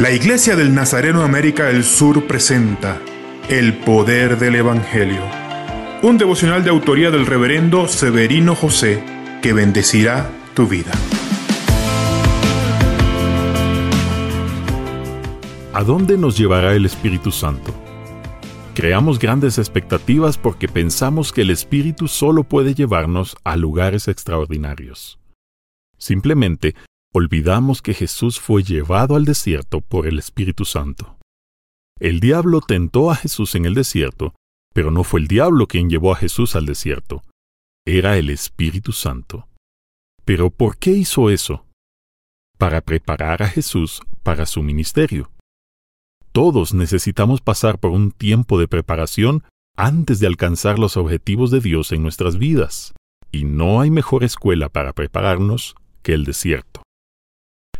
La Iglesia del Nazareno América del Sur presenta El Poder del Evangelio, un devocional de autoría del reverendo Severino José que bendecirá tu vida. ¿A dónde nos llevará el Espíritu Santo? Creamos grandes expectativas porque pensamos que el Espíritu solo puede llevarnos a lugares extraordinarios. Simplemente olvidamos que Jesús fue llevado al desierto por el Espíritu Santo. El diablo tentó a Jesús en el desierto, pero no fue el diablo quien llevó a Jesús al desierto, era el Espíritu Santo. Pero ¿por qué hizo eso? Para preparar a Jesús para su ministerio. Todos necesitamos pasar por un tiempo de preparación antes de alcanzar los objetivos de Dios en nuestras vidas, y no hay mejor escuela para prepararnos que el desierto.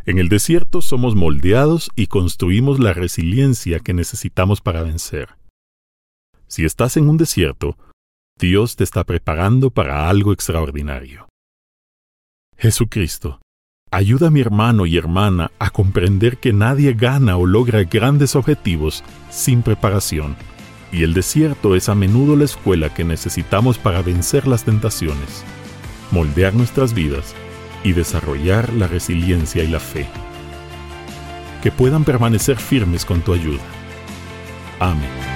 En el desierto somos moldeados y construimos la resiliencia que necesitamos para vencer. Si estás en un desierto, Dios te está preparando para algo extraordinario. Jesucristo, ayuda a mi hermano y hermana a comprender que nadie gana o logra grandes objetivos sin preparación, y el desierto es a menudo la escuela que necesitamos para vencer las tentaciones, moldear nuestras vidas y desarrollar la resiliencia y la fe. Que puedan permanecer firmes con tu ayuda. Amén.